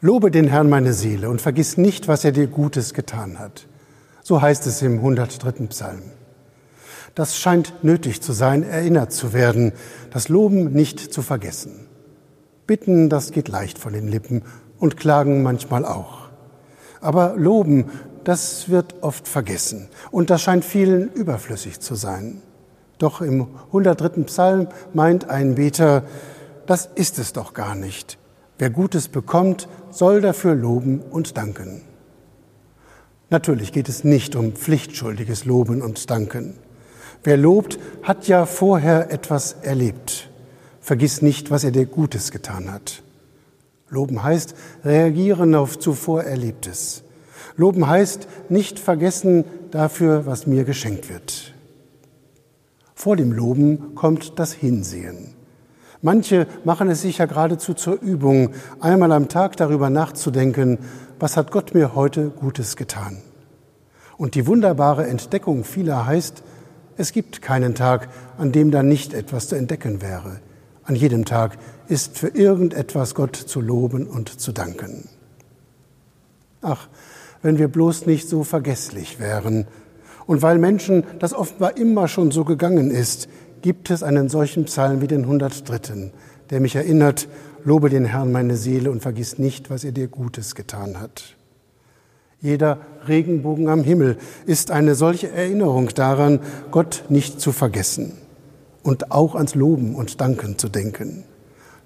Lobe den Herrn meine Seele und vergiss nicht, was er dir Gutes getan hat. So heißt es im 103. Psalm. Das scheint nötig zu sein, erinnert zu werden, das Loben nicht zu vergessen. Bitten, das geht leicht von den Lippen und klagen manchmal auch. Aber Loben, das wird oft vergessen und das scheint vielen überflüssig zu sein. Doch im 103. Psalm meint ein Beter, das ist es doch gar nicht. Wer Gutes bekommt, soll dafür loben und danken. Natürlich geht es nicht um pflichtschuldiges Loben und Danken. Wer lobt, hat ja vorher etwas erlebt. Vergiss nicht, was er dir Gutes getan hat. Loben heißt reagieren auf zuvor Erlebtes. Loben heißt nicht vergessen dafür, was mir geschenkt wird. Vor dem Loben kommt das Hinsehen. Manche machen es sich ja geradezu zur Übung, einmal am Tag darüber nachzudenken, was hat Gott mir heute Gutes getan. Und die wunderbare Entdeckung vieler heißt, es gibt keinen Tag, an dem da nicht etwas zu entdecken wäre. An jedem Tag ist für irgendetwas Gott zu loben und zu danken. Ach, wenn wir bloß nicht so vergesslich wären. Und weil Menschen das offenbar immer schon so gegangen ist, gibt es einen solchen Psalm wie den 103., der mich erinnert, lobe den Herrn meine Seele und vergiss nicht, was er dir Gutes getan hat. Jeder Regenbogen am Himmel ist eine solche Erinnerung daran, Gott nicht zu vergessen und auch ans Loben und Danken zu denken.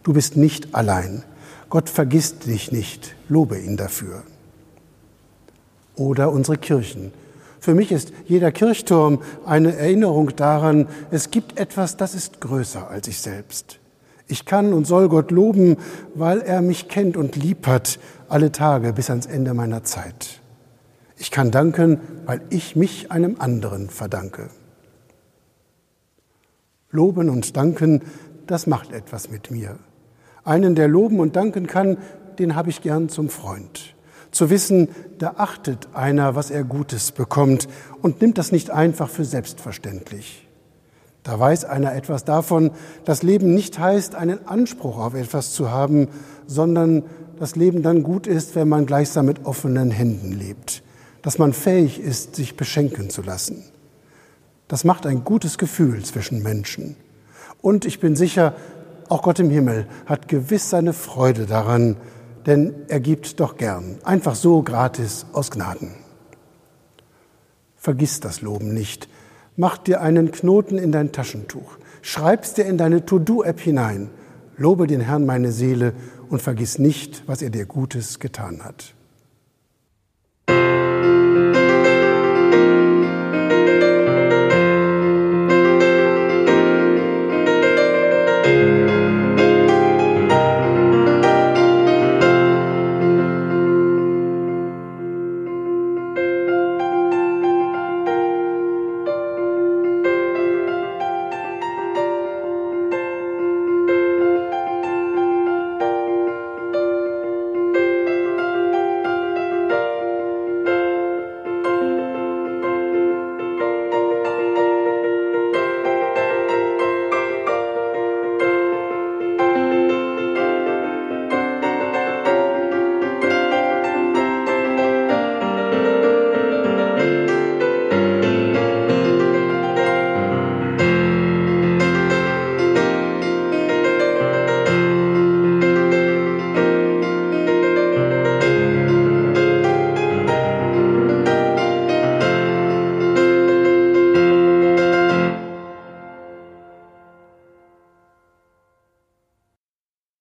Du bist nicht allein. Gott vergisst dich nicht. Lobe ihn dafür. Oder unsere Kirchen, für mich ist jeder Kirchturm eine Erinnerung daran, es gibt etwas, das ist größer als ich selbst. Ich kann und soll Gott loben, weil er mich kennt und lieb hat, alle Tage bis ans Ende meiner Zeit. Ich kann danken, weil ich mich einem anderen verdanke. Loben und danken, das macht etwas mit mir. Einen, der loben und danken kann, den habe ich gern zum Freund zu wissen, da achtet einer, was er Gutes bekommt und nimmt das nicht einfach für selbstverständlich. Da weiß einer etwas davon, dass Leben nicht heißt, einen Anspruch auf etwas zu haben, sondern das Leben dann gut ist, wenn man gleichsam mit offenen Händen lebt, dass man fähig ist, sich beschenken zu lassen. Das macht ein gutes Gefühl zwischen Menschen. Und ich bin sicher, auch Gott im Himmel hat gewiss seine Freude daran, denn er gibt doch gern, einfach so gratis aus Gnaden. Vergiss das Loben nicht. Mach dir einen Knoten in dein Taschentuch. Schreib's dir in deine To-Do-App hinein. Lobe den Herrn meine Seele und vergiss nicht, was er dir Gutes getan hat.